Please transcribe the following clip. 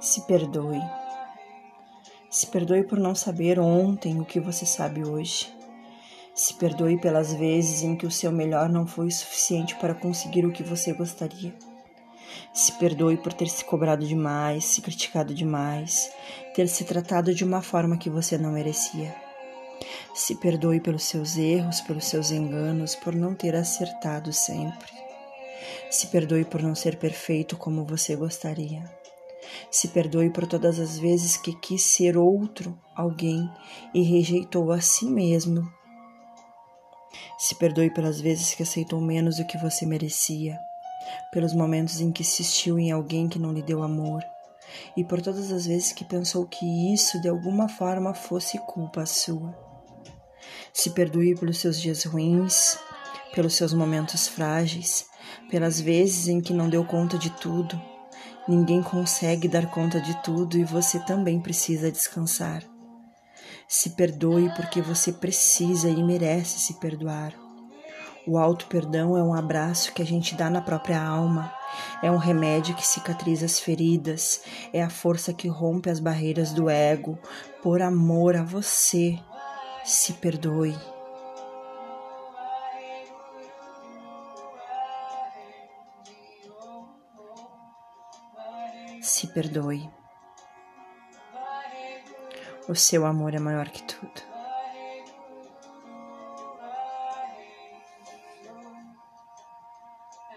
Se perdoe. Se perdoe por não saber ontem o que você sabe hoje. Se perdoe pelas vezes em que o seu melhor não foi suficiente para conseguir o que você gostaria. Se perdoe por ter se cobrado demais, se criticado demais, ter se tratado de uma forma que você não merecia. Se perdoe pelos seus erros, pelos seus enganos, por não ter acertado sempre. Se perdoe por não ser perfeito como você gostaria. Se perdoe por todas as vezes que quis ser outro alguém e rejeitou a si mesmo. Se perdoe pelas vezes que aceitou menos do que você merecia, pelos momentos em que insistiu em alguém que não lhe deu amor, e por todas as vezes que pensou que isso de alguma forma fosse culpa sua. Se perdoe pelos seus dias ruins, pelos seus momentos frágeis, pelas vezes em que não deu conta de tudo, Ninguém consegue dar conta de tudo e você também precisa descansar. Se perdoe porque você precisa e merece se perdoar. O auto perdão é um abraço que a gente dá na própria alma, é um remédio que cicatriza as feridas, é a força que rompe as barreiras do ego. Por amor a você, se perdoe. Se perdoe. O seu amor é maior que tudo.